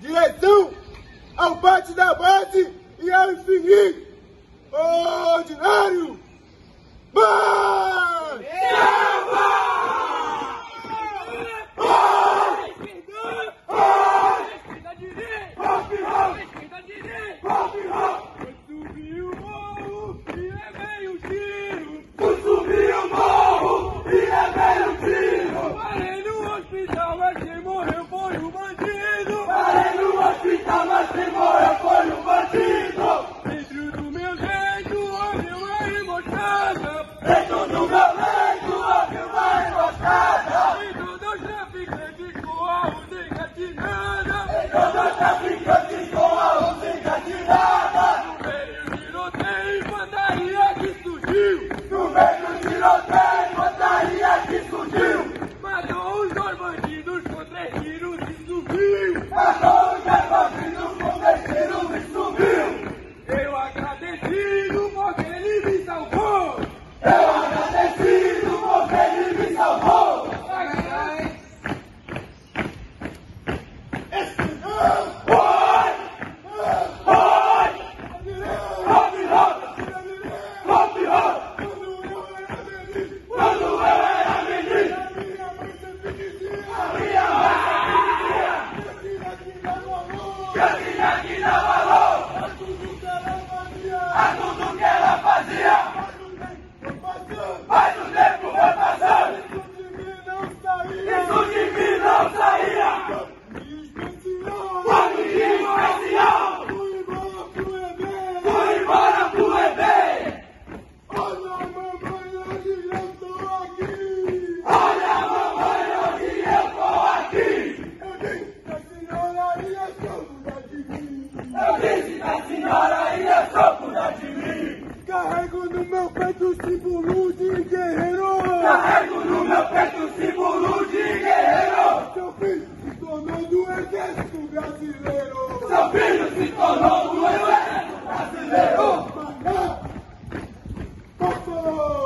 direção ao bate da base e ao infinito. Ordinário! Vai! Hallelujah! guerreiro! Tá Carrego no meu peito o símbolo de guerreiro! Seu filho se tornou do exército brasileiro! Seu filho se tornou do exército brasileiro! Passou!